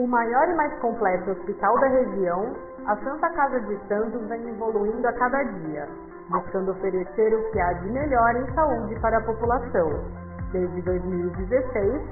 O maior e mais completo hospital da região, a Santa Casa de Santos vem evoluindo a cada dia, buscando oferecer o que há de melhor em saúde para a população. Desde 2016,